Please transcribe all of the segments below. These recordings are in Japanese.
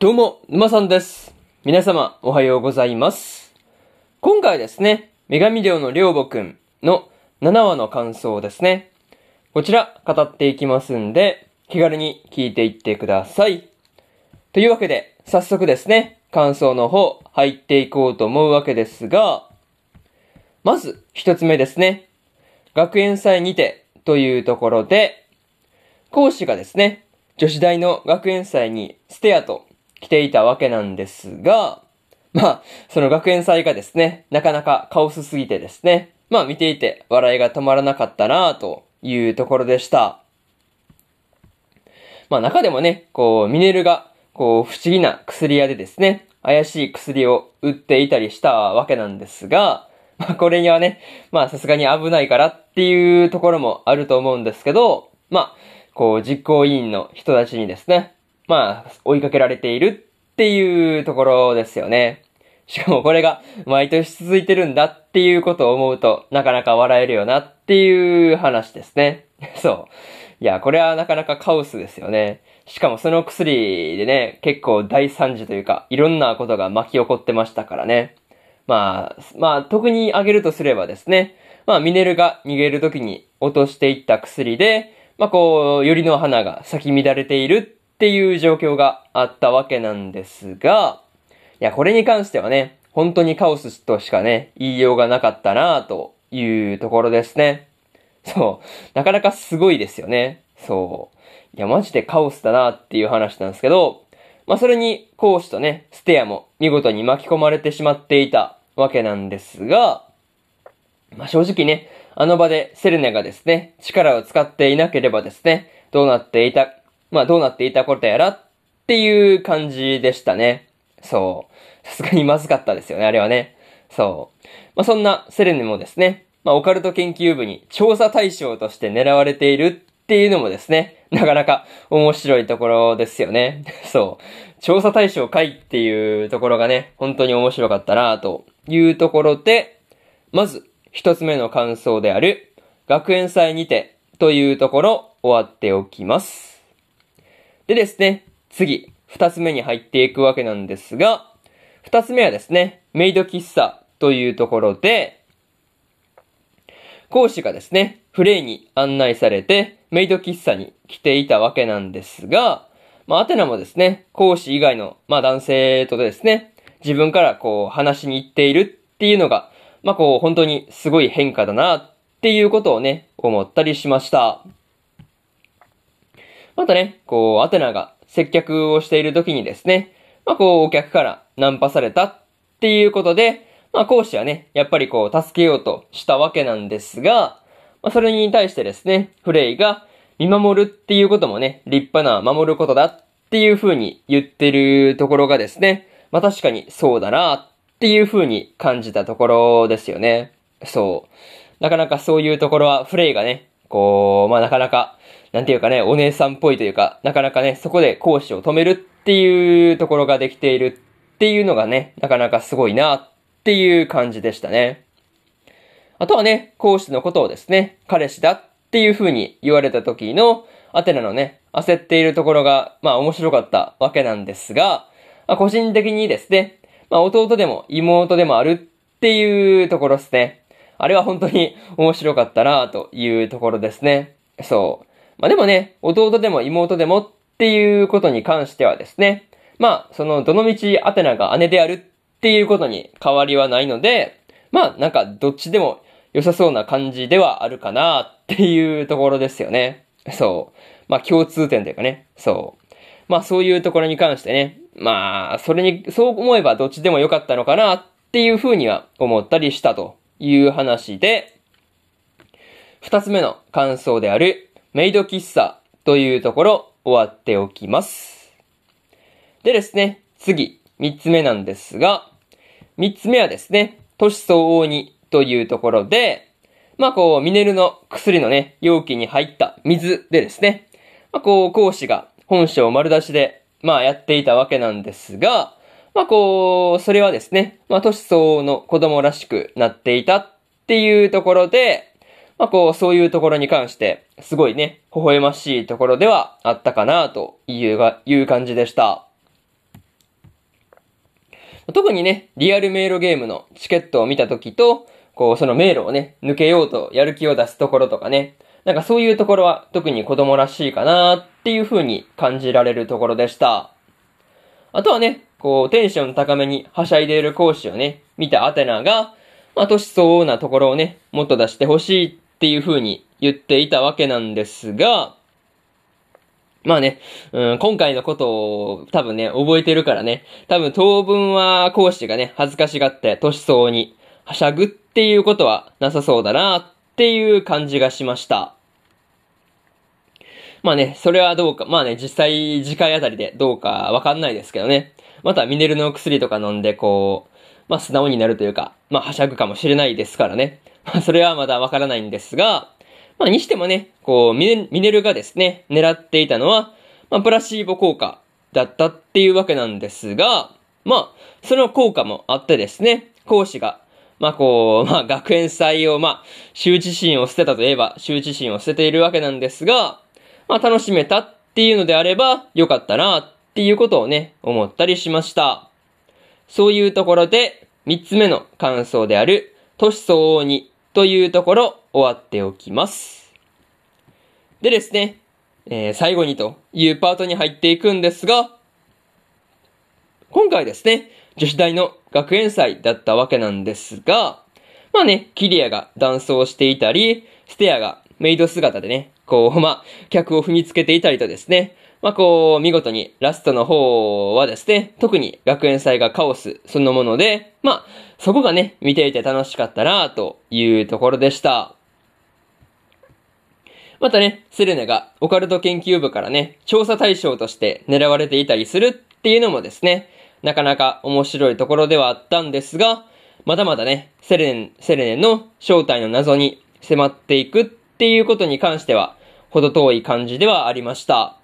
どうも、沼さんです。皆様、おはようございます。今回ですね、女神寮のりょうぼくんの7話の感想ですね。こちら、語っていきますんで、気軽に聞いていってください。というわけで、早速ですね、感想の方、入っていこうと思うわけですが、まず、一つ目ですね。学園祭にて、というところで、講師がですね、女子大の学園祭にステアと来ていたわけなんですが、まあ、その学園祭がですね、なかなかカオスすぎてですね、まあ見ていて笑いが止まらなかったなというところでした。まあ中でもね、こう、ミネルが、こう、不思議な薬屋でですね、怪しい薬を売っていたりしたわけなんですが、まあこれにはね、まあさすがに危ないからっていうところもあると思うんですけど、まあ、こう、実行委員の人たちにですね、まあ、追いかけられているっていうところですよね。しかもこれが毎年続いてるんだっていうことを思うとなかなか笑えるよなっていう話ですね。そう。いや、これはなかなかカオスですよね。しかもその薬でね、結構大惨事というか、いろんなことが巻き起こってましたからね。まあ、まあ、特に挙げるとすればですね、まあ、ミネルが逃げる時に落としていった薬で、まあ、こう、よりの花が咲き乱れているっていう状況があったわけなんですが、いや、これに関してはね、本当にカオスとしかね、言いようがなかったなというところですね。そう。なかなかすごいですよね。そう。いや、マジでカオスだなっていう話なんですけど、まあ、それに、講師とね、ステアも見事に巻き込まれてしまっていたわけなんですが、まあ、正直ね、あの場でセレネがですね、力を使っていなければですね、どうなっていた、まあどうなっていたことやらっていう感じでしたね。そう。さすがにまずかったですよね、あれはね。そう。まあそんなセレネもですね、まあオカルト研究部に調査対象として狙われているっていうのもですね、なかなか面白いところですよね。そう。調査対象会っていうところがね、本当に面白かったなというところで、まず、一つ目の感想である、学園祭にてというところ終わっておきます。でですね、次、二つ目に入っていくわけなんですが、二つ目はですね、メイド喫茶というところで、講師がですね、フレイに案内されて、メイド喫茶に来ていたわけなんですが、まあ、アテナもですね、講師以外の、まあ、男性とですね、自分からこう、話しに行っているっていうのが、まあ、こう、本当にすごい変化だなっていうことをね、思ったりしました。またね、こう、アテナが接客をしている時にですね、まあ、こう、お客からナンパされたっていうことで、まあ、講師はね、やっぱりこう、助けようとしたわけなんですが、まあ、それに対してですね、フレイが見守るっていうこともね、立派な守ることだっていう風に言ってるところがですね、まあ、確かにそうだなっていう風に感じたところですよね。そう。なかなかそういうところはフレイがね、こう、まあ、なかなか、なんていうかね、お姉さんっぽいというか、なかなかね、そこで講師を止めるっていうところができているっていうのがね、なかなかすごいなっていう感じでしたね。あとはね、講師のことをですね、彼氏だっていう風に言われた時の、アテナのね、焦っているところが、まあ面白かったわけなんですが、まあ、個人的にですね、まあ弟でも妹でもあるっていうところですね。あれは本当に面白かったなというところですね。そう。まあでもね、弟でも妹でもっていうことに関してはですね、まあそのどの道アテナが姉であるっていうことに変わりはないので、まあなんかどっちでも良さそうな感じではあるかなっていうところですよね。そう。まあ共通点というかね、そう。まあそういうところに関してね、まあそれに、そう思えばどっちでも良かったのかなっていうふうには思ったりしたという話で、二つ目の感想であるメイド喫茶というところ終わっておきます。でですね、次、三つ目なんですが、三つ目はですね、都市相応にというところで、まあこう、ミネルの薬のね、容器に入った水でですね、まあこう、講師が本性丸出しで、まあやっていたわけなんですが、まあこう、それはですね、まあ都市相応の子供らしくなっていたっていうところで、まあこう、そういうところに関して、すごいね、微笑ましいところではあったかなというが、いう感じでした。特にね、リアル迷路ゲームのチケットを見た時と、こう、その迷路をね、抜けようとやる気を出すところとかね、なんかそういうところは特に子供らしいかなっていう風に感じられるところでした。あとはね、こう、テンション高めにはしゃいでいる講師をね、見たアテナが、まあ、年相応なところをね、もっと出してほしいっていう風に言っていたわけなんですが、まあね、うん、今回のことを多分ね、覚えてるからね、多分当分は講師がね、恥ずかしがって年相応にはしゃぐっていうことはなさそうだなっていう感じがしました。まあね、それはどうか、まあね、実際次回あたりでどうかわかんないですけどね。またミネルの薬とか飲んでこう、まあ素直になるというか、まあはしゃぐかもしれないですからね。ま あそれはまだわからないんですが、まあにしてもね、こうミネ、ミネルがですね、狙っていたのは、まあプラシーボ効果だったっていうわけなんですが、まあ、その効果もあってですね、講師が、まあこう、まあ学園祭を、まあ、羞恥心を捨てたといえば、羞恥心を捨てているわけなんですが、まあ楽しめたっていうのであれば、よかったなっていうことをね、思ったりしました。そういうところで、三つ目の感想である、年相応にというところ、終わっておきます。でですね、えー、最後にというパートに入っていくんですが、今回ですね、女子大の学園祭だったわけなんですが、まあね、キリアがダンスをしていたり、ステアがメイド姿でね、こう、まあ、客を踏みつけていたりとですね、まあ、こう、見事にラストの方はですね、特に学園祭がカオスそのもので、まあ、そこがね、見ていて楽しかったなというところでした。またね、セレネがオカルト研究部からね、調査対象として狙われていたりするっていうのもですね、なかなか面白いところではあったんですが、まだまだね、セレネ、セレネの正体の謎に迫っていくっていうことに関しては、ほど遠い感じではありました。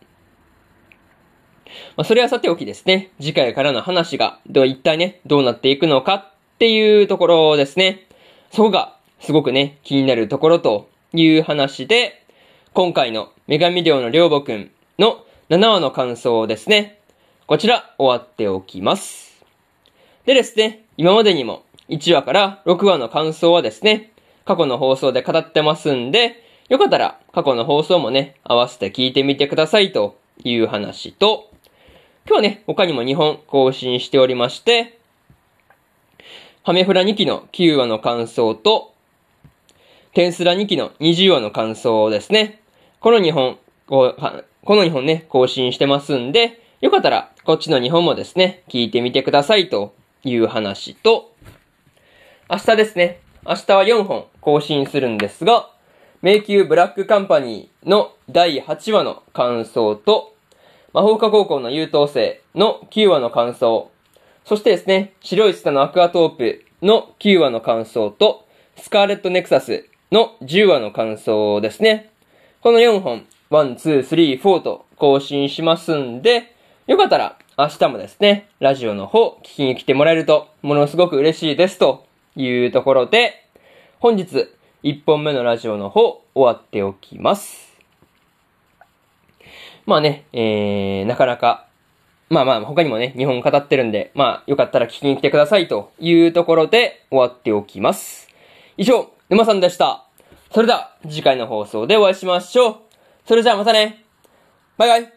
まあ、それはさておきですね、次回からの話が、では一体ね、どうなっていくのかっていうところですね。そこが、すごくね、気になるところという話で、今回の女神寮の寮母くんの7話の感想ですね。こちら、終わっておきます。でですね、今までにも1話から6話の感想はですね、過去の放送で語ってますんで、よかったら過去の放送もね、合わせて聞いてみてくださいという話と、今日はね、他にも2本更新しておりまして、ハメフラ2期の9話の感想と、テンスラ2期の20話の感想ですね。この2本、この2本ね、更新してますんで、よかったら、こっちの2本もですね、聞いてみてくださいという話と、明日ですね、明日は4本更新するんですが、迷宮ブラックカンパニーの第8話の感想と、魔法科高校の優等生の9話の感想、そしてですね、白いスタのアクアトープの9話の感想と、スカーレットネクサスの10話の感想ですね。この4本、1、2、3、4と更新しますんで、よかったら明日もですね、ラジオの方聞きに来てもらえるとものすごく嬉しいですというところで、本日1本目のラジオの方終わっておきます。まあね、えー、なかなか、まあまあ他にもね、日本語ってるんで、まあよかったら聞きに来てくださいというところで終わっておきます。以上、沼さんでした。それでは次回の放送でお会いしましょう。それじゃあまたね。バイバイ。